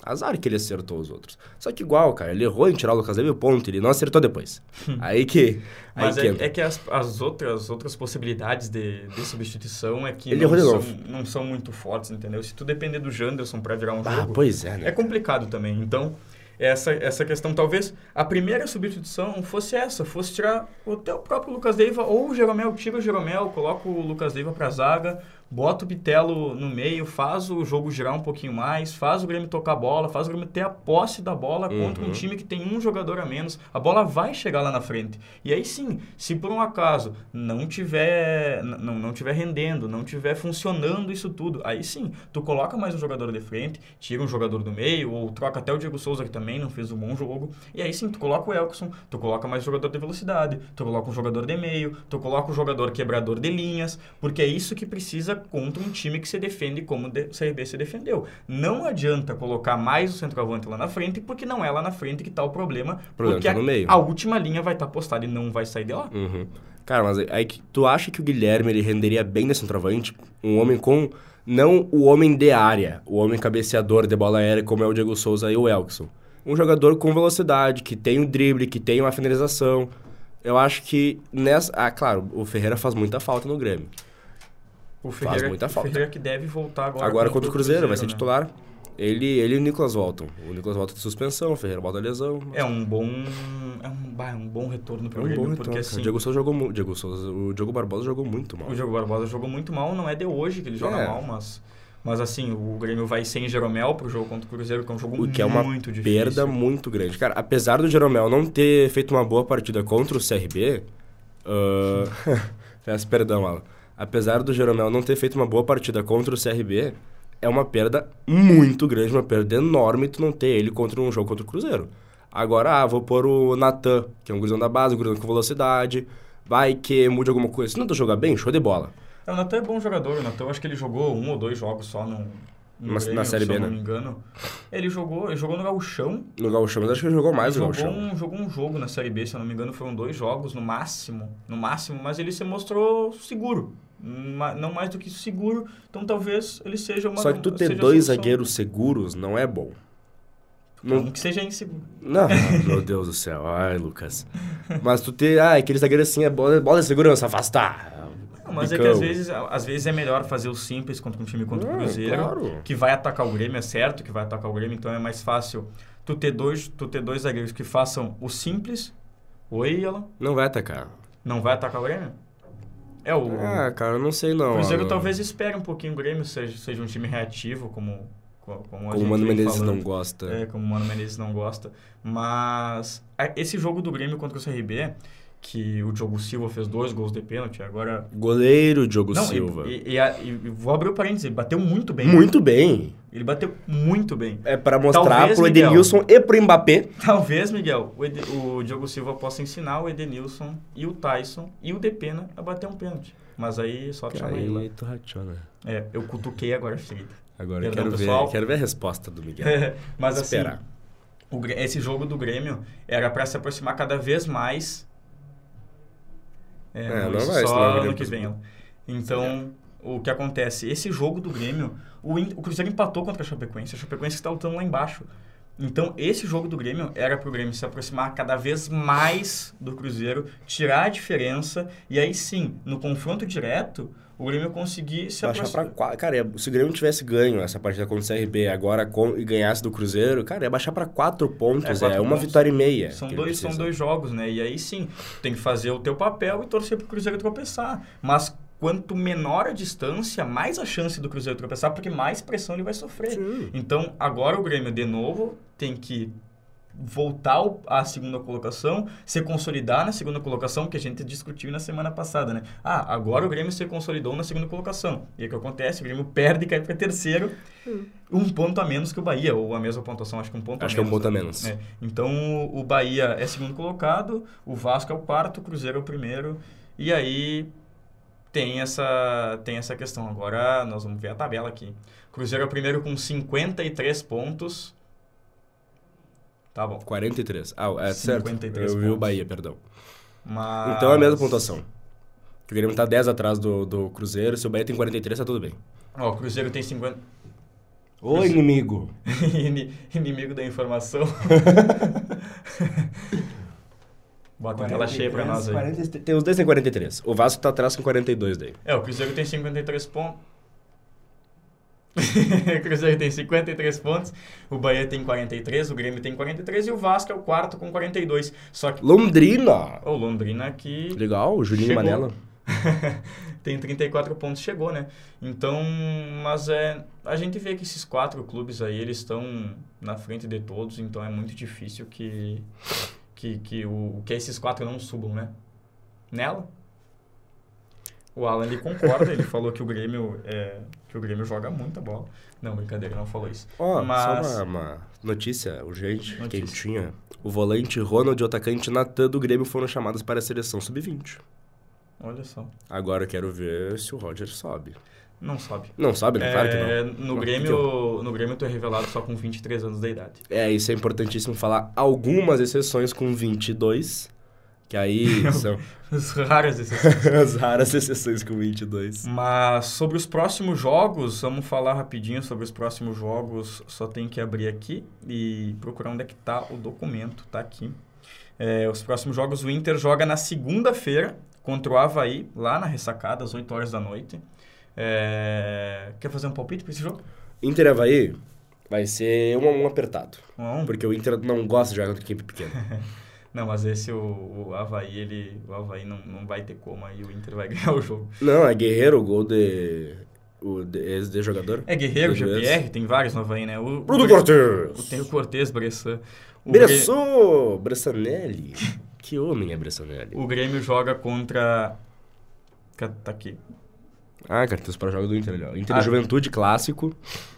Azar que ele acertou os outros. Só que igual, cara, ele errou em tirar o Lucas Leiva e ponto. Ele não acertou depois. aí que. Aí Mas que é, é que as, as outras, outras possibilidades de, de substituição é que Ele não, errou são, não são muito fortes, entendeu? Se tu depender do Janderson para virar um Ah, jogo, pois é, né? é complicado também. Então, essa, essa questão, talvez a primeira substituição fosse essa, fosse tirar o teu próprio Lucas Leiva ou o Jeromel, tira o Jeromel, coloca o Lucas Leiva pra zaga, bota o Bitelo no meio, faz o jogo girar um pouquinho mais, faz o Grêmio tocar a bola, faz o Grêmio ter a posse da bola contra um Uhum. time que tem um jogador a menos, a bola vai chegar lá na frente. E aí sim, se por um acaso não tiver, não, não tiver rendendo, não tiver funcionando isso tudo, aí sim, tu coloca mais um jogador de frente, tira um jogador do meio, ou troca até o Diego Souza, que também não fez um bom jogo, e aí sim, tu coloca o Elkson, tu coloca mais jogador de velocidade, tu coloca um jogador de meio, tu coloca um jogador quebrador de linhas, porque é isso que precisa contra um time que se defende como o CRB se defendeu. Não adianta colocar mais o centroavante lá na frente, porque não é lá na frente que está o problema, problema porque tá a, a última linha vai estar postada e não vai sair de lá. Uhum. Cara, mas aí que- tu acha que o Guilherme ele renderia bem nesse centroavante? Um homem com. Não o homem de área, o homem cabeceador de bola aérea, como é o Diego Souza e o Elkson. Um jogador com velocidade, que tem o drible, que tem uma finalização. Eu acho que nessa. Ah, claro, o Ferreira faz muita falta no Grêmio. O Faz Ferreira, muita o falta. Ferreira que deve voltar agora. Agora contra o Cruzeiro, vai ser né? titular. Ele, ele e o Nicolas voltam. O Nicolas volta de suspensão, o Ferreira volta de lesão. É um bom, é um, é um bom retorno É para um o bom Grêmio, retorno. porque cara. assim, O Diego Souza jogou muito. Diego Souza, o Diogo Barbosa jogou muito mal. o Diogo Barbosa jogou muito mal, não é de hoje que ele joga É. mal, mas, mas assim, o Grêmio vai sem Jeromel pro jogo contra o Cruzeiro, que é um jogo O que é uma muito difícil. perda muito grande. Cara, apesar do Jeromel não ter feito uma boa partida contra o CRB... ah, Peço perdão, Alan. Apesar do Jeromel não ter feito uma boa partida contra o CRB, é uma perda muito grande, uma perda enorme tu não ter ele contra um jogo contra o Cruzeiro. Agora, ah, vou pôr o Natan, que é um gurizão da base, um gurizão com velocidade, vai que mude alguma coisa. Se não tu jogar bem, show de bola. É, o Natan é bom jogador, o Natan eu acho que ele jogou um ou dois jogos só no, no Na- Grêmio, na Série se eu B, não né? me engano. Ele jogou, ele jogou no Gauchão, No Gauchão, mas acho que ele jogou mais ele no jogou Gauchão. um, jogou um jogo na Série B, se eu não me engano, foram dois jogos no máximo, no máximo, mas ele se mostrou seguro. Não mais do que seguro, então talvez ele seja uma Só que tu ter dois zagueiros seguros não é bom. Não, que seja inseguro. Não, meu Deus do céu. Ai, Lucas. Mas tu ter, ah, aquele zagueiro assim é bola, bola de segurança, afastar. Não, mas é Bicão. que às vezes, às vezes é melhor fazer o simples contra um time contra o Ah, Cruzeiro, claro. que vai atacar o Grêmio, é certo que vai atacar o Grêmio, então é mais fácil tu ter dois, tu ter dois zagueiros que façam o simples Oi, Alan? Não vai atacar. Não vai atacar o Grêmio? É, o, Ah, cara, eu não sei não. o Cruzeiro talvez espere um pouquinho o Grêmio, seja, seja um time reativo, como, co- como, Como o Mano Menezes falando. não gosta. É, como o Mano Menezes não gosta. Mas esse jogo do Grêmio contra o CRB, que o Diogo Silva fez dois gols de pênalti, agora... Goleiro Diogo não, e- Silva. E, e, a- e vou abrir o parênteses, bateu muito bem. Muito bem. Ele bateu muito bem. É pra mostrar Talvez, pro Miguel. Edenilson e pro Mbappé. Talvez, Miguel, o, Ede- o Diogo Silva possa ensinar o Edenilson e o Tyson e o Depena a bater um pênalti. Mas aí só te chamar ele. Aí tu rachona. É, eu cutuquei agora, Frida. Agora eu Perdão, quero ver, quero ver a resposta do Miguel. Mas Vamos assim, esperar. o esse jogo do Grêmio era pra se aproximar cada vez mais. É, É, não, vai, só ano que vem. ó. Então, o que acontece? Esse jogo do Grêmio, o, o Cruzeiro empatou contra a Chapecoense. A Chapecoense está lutando lá embaixo. Então, esse jogo do Grêmio era pro Grêmio se aproximar cada vez mais do Cruzeiro, tirar a diferença, e aí sim, no confronto direto, o Grêmio conseguir se aproximar. pra. Cara, se o Grêmio tivesse ganho essa partida contra o CRB agora com, e ganhasse do Cruzeiro, cara, ia baixar pra quatro pontos. É, É, quatro uma pontos. vitória e meia. São dois, são dois jogos, né? E aí sim, tem que fazer o teu papel e torcer pro Cruzeiro tropeçar. Mas quanto menor a distância, mais a chance do Cruzeiro tropeçar, porque mais pressão ele vai sofrer. Sim. Então, agora o Grêmio, de novo, tem que voltar à segunda colocação, se consolidar na segunda colocação, que a gente discutiu na semana passada, né? Ah, agora o Grêmio se consolidou na segunda colocação. E aí o que acontece? O Grêmio perde e cai para terceiro, um ponto a menos que o Bahia, ou a mesma pontuação, acho que um ponto Acho a que é um menos. ponto a né? menos. É. Então, o Bahia é segundo colocado, o Vasco é o quarto, o Cruzeiro é o primeiro, e aí tem essa, tem essa questão. Agora nós vamos ver a tabela aqui. Cruzeiro é o primeiro com 53 pontos. Tá bom. 43. Ah, é certo. 53 Eu vi o pontos. Bahia, perdão. Mas... Então é a mesma pontuação. O Grêmio tá 10 atrás do, do Cruzeiro. Se o Bahia tem 43, tá tudo bem. Ó, o Cruzeiro tem 50... Ô, inimigo. Ini- Inimigo da informação. Bota a tela cheia pra nós aí. 40, tem os dois tem 43. O Vasco tá atrás com 42 daí. É, o Cruzeiro tem 53 pontos. o Cruzeiro tem 53 pontos, o Bahia tem 43, o Grêmio tem 43 e o Vasco é o quarto com 42. Só que Londrina. o Londrina aqui Legal, o Chegou. Manela. tem 34 pontos, chegou, né? Então, mas é, a gente vê que esses quatro clubes aí, eles estão na frente de todos, então é muito difícil que que, que, o, que esses quatro não subam, né? Nela? O Alan, ele concorda, ele falou que o Grêmio é, que o Grêmio joga muita bola. Não, brincadeira, não falou isso. Ó, Mas- só uma, uma notícia urgente, Notícia. quentinha. O volante Ronald e o atacante Natan do Grêmio foram chamados para a seleção sub-20. Olha só. Agora eu quero ver se o Roger sobe. Não sobe. Não sobe, né? Claro que É, não. no, Mas Grêmio, no Grêmio tu é revelado só com 23 anos de idade. É, isso é importantíssimo falar. Algumas exceções com 22, que aí são As raras exceções. as raras exceções com 22. Mas sobre os próximos jogos, vamos falar rapidinho sobre os próximos jogos. Só tem que abrir aqui e procurar onde é que tá o documento. Tá aqui. É, os próximos jogos, o Inter joga na segunda-feira contra o Havaí, lá na ressacada, às 8 horas da noite. É, Quer fazer um palpite para esse jogo? Inter Havaí vai ser um, um apertado. Um a um? Porque o Inter não gosta de jogar contra equipe pequena. Não, mas esse, o, o Havaí, ele, o Havaí não, não vai ter como, aí o Inter vai ganhar o jogo. não, é Guerreiro, o gol de... O de, ex de jogador. É Guerreiro. GPR, tem vários no Havaí, né? O, Bruno Cortez! Tem o Cortez, Bressan. O Bressou! Bressanelli. que homem é Bressanelli? O Grêmio joga contra. Tá aqui. Ah, cartões para jogo do Inter ali, ó. Inter Ah. e Juventude clássico.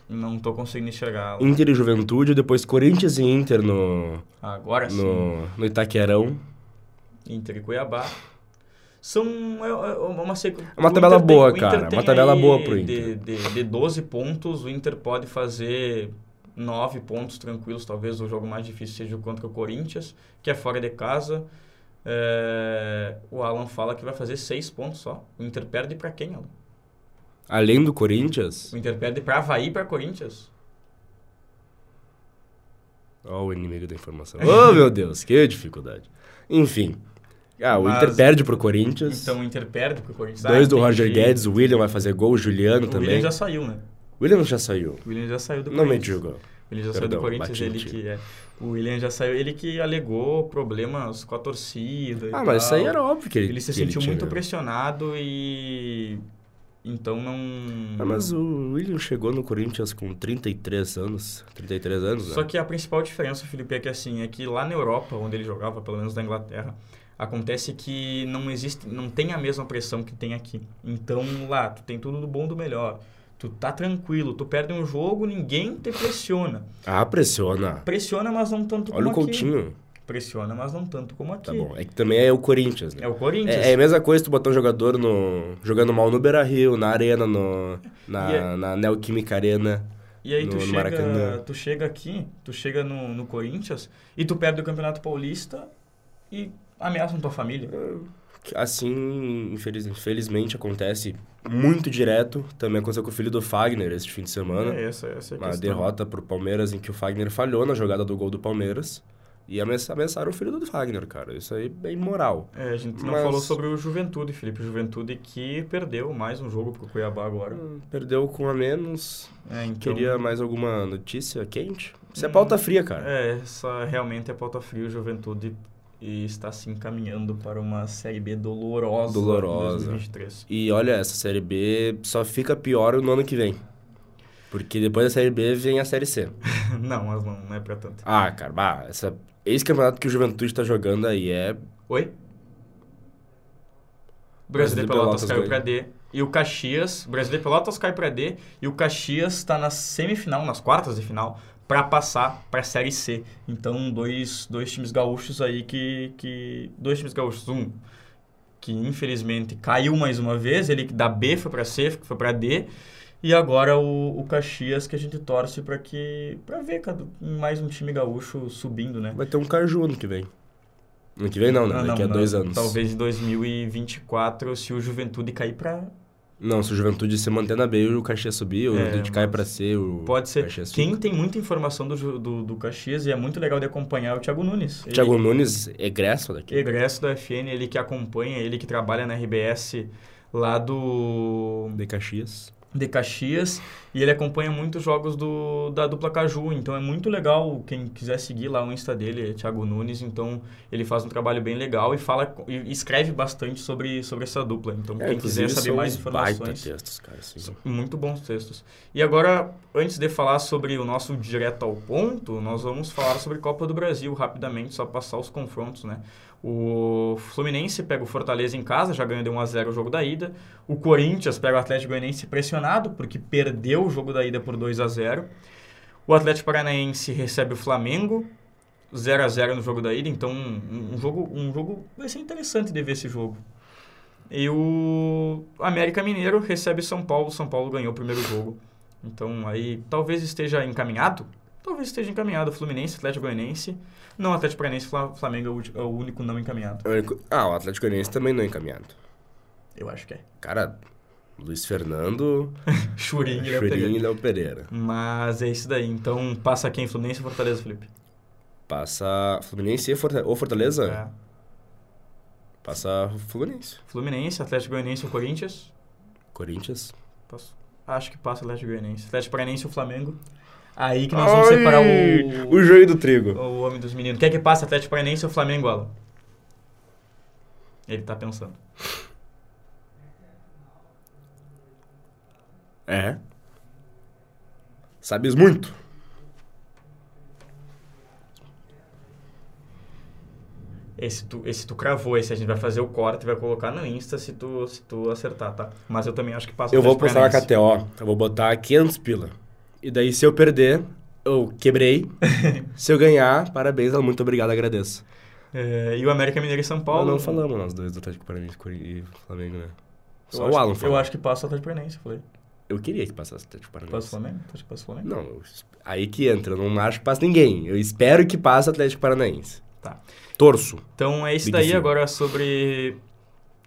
Não tô conseguindo enxergar. Inter e Juventude, depois Corinthians e Inter no, Agora sim. no, no Itaquerão. Inter e Cuiabá. São é, é uma sequência. É uma tabela boa, cara, uma tabela boa pro De, de, de 12 pontos, o Inter pode fazer 9 pontos tranquilos. Talvez o jogo mais difícil seja o contra o Corinthians, que é fora de casa. É, o Alan fala que vai fazer 6 pontos só. O Inter perde pra quem, Alan? Além do Corinthians, O Inter perde pra Havaí e pra Corinthians. Ó, o inimigo da informação. Oh, meu Deus, que dificuldade. Enfim. Ah, o Mas- Inter perde pro Corinthians. Então o Inter perde pro Corinthians. Dois Ah, do Roger. Guedes, o William vai fazer gol, o Juliano O também. William já saiu, né? O William já saiu. O William já saiu do Não me Corinthians. diga. O Ele já Perdão, saiu do Corinthians, ele que é. O William já saiu, ele que alegou problemas com a torcida. Ah, mas isso aí era óbvio que ele Ele se ele sentiu tinha, muito pressionado e. Então não. Ah, mas o William chegou no Corinthians com 33 anos. 33 anos, né? Só que a principal diferença, Felipe, é que assim, é que lá na Europa, onde ele jogava, pelo menos na Inglaterra, acontece que não existe, não tem a mesma pressão que tem aqui. Então lá, tu tem tudo do bom do melhor. Tu tá tranquilo, tu perde um jogo, ninguém te pressiona. Ah, pressiona. Pressiona, mas não tanto Olha como o aqui. Pressiona, mas não tanto como aqui. Tá bom. É que também é o Corinthians, né? É o Corinthians. É, é a mesma coisa tu botar um jogador no, jogando mal no Beira-Rio, na Arena, no, na, é- na Neoquímica Arena. E aí no- tu, chega, Maracanã. tu chega aqui, tu chega no, no Corinthians e tu perde o Campeonato Paulista e ameaçam tua família. Assim, infeliz, infelizmente, acontece muito direto. Também aconteceu com o filho do Fagner esse fim de semana. É essa, essa é a uma questão. derrota pro Palmeiras em que o Fagner falhou na jogada do gol do Palmeiras. E ameaça- ameaçaram o filho do Fagner, cara. Isso aí é imoral. É, a gente não Mas- falou sobre o Juventude, Felipe. Juventude que perdeu mais um jogo pro Cuiabá agora. Hum, Perdeu com a menos. É, então, Queria mais alguma notícia quente? Isso é pauta fria, cara. É, essa realmente é pauta fria. O Juventude e está se encaminhando para uma Série B dolorosa, Dolorosa. em 2023. E olha, essa Série B só fica pior no ano que vem. Porque depois da Série B vem a Série C. não, mas não, não é pra tanto. Ah, cara, bah, essa, esse campeonato que o Juventude tá jogando aí é... Oi? Brasil de Pelotas, Pelotas caiu pra D. E o Caxias, Brasil de Pelotas cai pra D. E o Caxias está na semifinal, nas quartas de final, pra passar pra Série C. Então, dois, dois times gaúchos aí que, que... Dois times gaúchos. Um que, infelizmente, caiu mais uma vez. Ele da B foi pra C, foi pra D. E agora o, o Caxias que a gente torce pra que... Pra ver cada, mais um time gaúcho subindo, né? Vai ter um Caju ano que vem. Ano que vem não, né? Ah, Daqui a não, dois não. anos. Talvez em 2024, se o Juventude cair pra. Não, se o Juventude se manter na B, o Caxias subir, o É, Juventude cai mas pra C, o Pode ser. Caxias Quem tem muita informação do, do, do Caxias e é muito legal de acompanhar é o Thiago Nunes. Ele- Thiago Nunes, egresso daqui. Egresso da FN, ele que acompanha, ele que trabalha na RBS lá do. De Caxias. De Caxias e ele acompanha muitos jogos do, da dupla Caju, então é muito legal quem quiser seguir lá o Insta dele, é Thiago Nunes, então ele faz um trabalho bem legal e fala e escreve bastante sobre, sobre essa dupla, então É, quem quiser saber mais informações, textos, cara. Assim. são muito bons textos. E agora, antes de falar sobre o nosso direto ao ponto, nós vamos falar sobre Copa do Brasil rapidamente, só passar os confrontos, né? O Fluminense pega o Fortaleza em casa, já ganhou de 1 a 0 o jogo da ida. O Corinthians pega o Atlético Goianiense pressionado, porque perdeu o jogo da ida por 2 a 0. O Atlético Paranaense recebe o Flamengo 0 a 0 no jogo da ida, então um, um jogo um jogo vai ser interessante de ver esse jogo. E o América Mineiro recebe São Paulo, São Paulo ganhou o primeiro jogo. Então aí talvez esteja encaminhado, talvez esteja encaminhado Fluminense, Atlético Goianiense. Não, Atlético Fla- Flamengo é o é o único não encaminhado. Ah, o Atlético Goianiense também não é encaminhado. Eu acho que é. Cara, Luiz Fernando, Churinho, ele é o Churinho Pereira. e Léo Pereira. Mas é isso daí. Então passa quem? Fluminense ou Fortaleza, Felipe? Passa Fluminense e Forta- ou Fortaleza? É. Passa Fluminense. Fluminense, Atlético Goianiense ou Corinthians? Corinthians. Passo. Acho que passa Atlético Goianiense. Atlético Paranaense ou Flamengo? Aí que nós vamos Ai, separar o, O joio do trigo. o homem dos meninos. Quer que passe Atlético Paranaense ou Flamengo, Alan? Ele tá pensando. É. Sabes muito. Esse tu, esse tu cravou, esse a gente vai fazer o corte e vai colocar no Insta se tu, se tu acertar, tá? Mas eu também acho que passa Eu vou postar na. KTO. Eu vou botar 500 pila. E daí, se eu perder, eu quebrei. se eu ganhar, parabéns, muito obrigado, agradeço. É, e o América Mineiro e São Paulo. Nós não falamos nós dois do Atlético Paranaense e Flamengo, né? Eu Só acho, o Alan Eu falou. acho que passa o Atlético Paranaense, eu falei. Eu queria que passasse o Atlético Passa o Paranaense. Flamengo? Tu acha que passa o Flamengo? Não, eu- aí que entra. Eu não acho que passa ninguém. Eu espero que passe o Atlético Paranaense. Tá. Torço. Então é isso Big daí Sim. agora sobre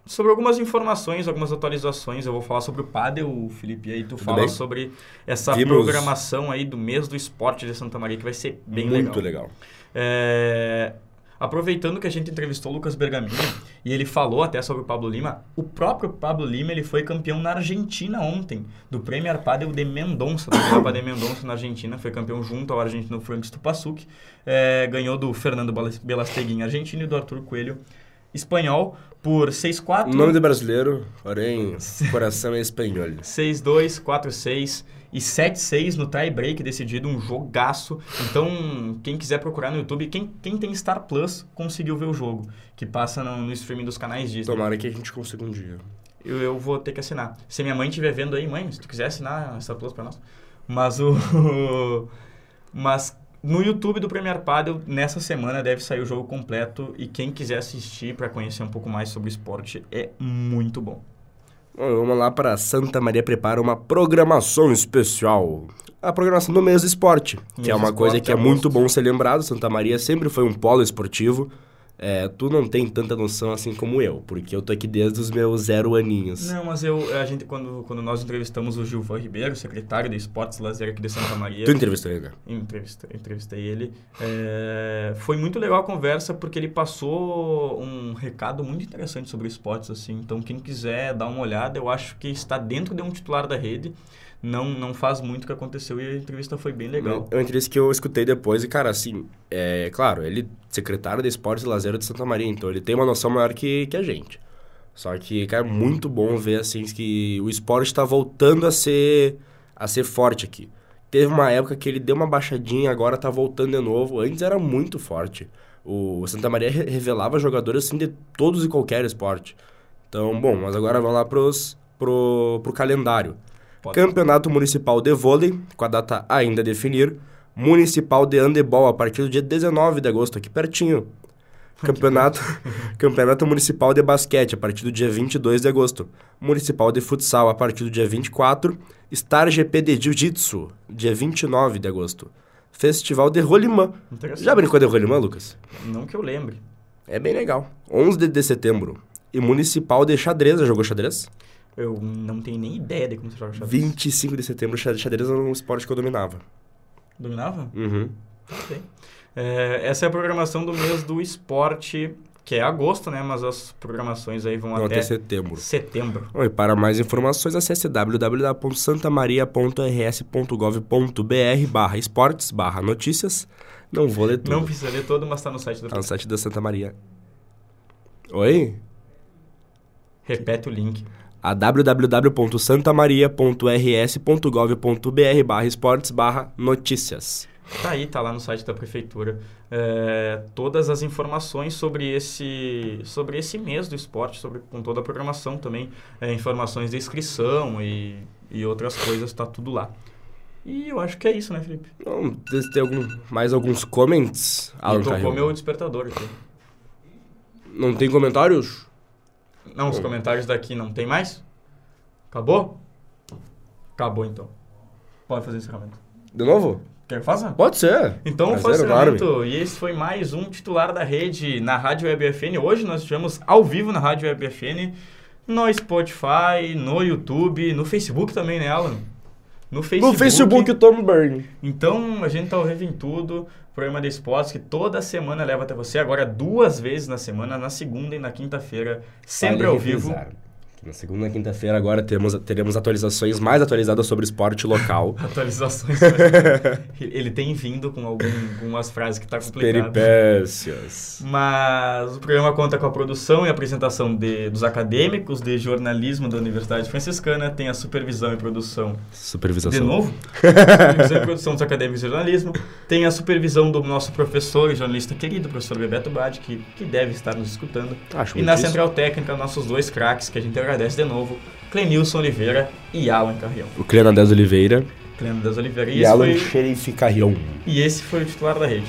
sobre algumas informações, algumas atualizações. Eu vou falar sobre o Padel, Felipe, e aí tu fala bem. sobre essa Vimos- programação aí do mês do esporte de Santa Maria que vai ser bem Muito legal. legal. É, aproveitando que a gente entrevistou o Lucas Bergamini e ele falou até sobre o Pablo Lima, o próprio Pablo Lima ele foi campeão na Argentina ontem, do Premier Padel de Mendonça, do Padel de Mendonça na Argentina, foi campeão junto ao argentino Frank Stupasuk, é, ganhou do Fernando Belasteguin, argentino, e do Arthur Coelho, espanhol, por 6-4. Nome de brasileiro, porém, coração é espanhol. 6-2, 4-6 e 7-6 no tie break decidido, um jogaço. Então, quem quiser procurar no YouTube, quem, quem tem Star Plus conseguiu ver o jogo, que passa no, no streaming dos canais Disney. Tomara que a gente consiga um dia. Eu, eu vou ter que assinar. Se minha mãe estiver vendo aí, mãe, se tu quiser assinar Star Plus pra nós. Mas o. mas no YouTube do Premier Padel, nessa semana deve sair o jogo completo e quem quiser assistir para conhecer um pouco mais sobre o esporte é muito bom. Vamos lá para Santa Maria prepara uma programação especial. A programação do mês do esporte, que Mês é uma coisa que é agosto. muito bom ser lembrado. Santa Maria sempre foi um polo esportivo. É, tu não tem tanta noção assim como eu, porque eu tô aqui desde os meus zero aninhos. Não, mas eu, a gente, quando, quando nós entrevistamos o Gilvan Ribeiro, secretário de Esportes Lazer aqui de Santa Maria, Tu entrevistou ele, né? entrevistei, entrevistei ele, é, foi muito legal a conversa porque ele passou um recado muito interessante sobre esportes, assim. Então, quem quiser dar uma olhada, eu acho que está dentro de um titular da rede. Não, não faz muito o que aconteceu e a entrevista foi bem legal. É uma entrevista que eu escutei depois e, cara, assim, é claro, ele secretário de Esportes e Lazer de Santa Maria, então ele tem uma noção maior que, que a gente. Só que, cara, é muito bom ver, assim, que o esporte tá voltando a ser, a ser forte aqui. Teve uma época que ele deu uma baixadinha, agora tá voltando de novo. Antes era muito forte. O Santa Maria re- revelava jogadores, assim, de todos e qualquer esporte. Então, bom, mas agora vamos lá pros, pro, pro calendário. Pode. Campeonato Municipal de Vôlei, com a data ainda a definir. Municipal de Handebol, a partir do dia 19 de agosto, aqui pertinho. Campeonato, Campeonato Municipal de Basquete, a partir do dia 22 de agosto. Municipal de Futsal, a partir do dia 24. Star GP de Jiu-Jitsu, dia 29 de agosto. Festival de Rolimã. Já brincou de Rolimã, Lucas? Não que eu lembre. É bem legal. 11 de, de setembro. E Municipal de Xadrez, já jogou xadrez? Eu não tenho nem ideia de como se joga xadrez. 25 de setembro, xa- xadrez era um esporte que eu dominava. Dominava? Uhum. Ok. É, essa é a programação do mês do esporte, que é agosto, né? Mas as programações aí vão Não, até até setembro. setembro. E para mais informações, acesse www.santamaria.rs.gov.br barra esportes barra notícias. Não vou ler tudo. Não precisa ler todo, mas está no site do Tá no site da Santa Maria. Oi? Repete o link. A www.santamaria.rs.gov.br barra esportes barra notícias. Tá aí, tá lá no site da prefeitura. É, todas as informações sobre esse, sobre esse mês do esporte, sobre, com toda a programação também. é, informações de inscrição e, e outras coisas, tá tudo lá. E eu acho que é isso, né, Felipe? Então, tem algum, mais alguns comments? Alan e tocou meu despertador aqui. Não tem comentários? Não, os comentários daqui não tem mais? Acabou? Acabou então. Pode fazer encerramento. De novo? Quer que faça? Pode ser. Então, Prazer foi o encerramento. E esse foi mais um titular da rede na Rádio Web FN. Hoje nós estivemos ao vivo na Rádio Web FN, no Spotify, no YouTube, no Facebook também, né, Alan? No Facebook. No Facebook, o Tom Burn. Então, a gente tá ao vivo em tudo. Programa de esportes que toda semana leva até você. Agora, duas vezes na semana, na segunda e na quinta-feira. Sempre Vale ao vivo. Na segunda e quinta-feira agora temos, teremos atualizações mais atualizadas sobre esporte local. Atualizações. Ele tem vindo com algum- algumas frases que tá complicado. Peripécias. Mas o programa conta com a produção e apresentação de, dos acadêmicos de jornalismo da Universidade Franciscana, tem a supervisão e produção Supervisação. de novo, supervisão e produção dos acadêmicos de jornalismo, tem a supervisão do nosso professor e jornalista querido, professor Bebeto Badi, que, que deve estar nos escutando. Acho E na central técnica, nossos dois craques, que a gente agradece de novo, Clenilson Oliveira e Alan Carrião. O Clenadez Oliveira Clenilson Oliveira. e, E Alan foi, Xerife Carrião. e esse foi o titular da rede.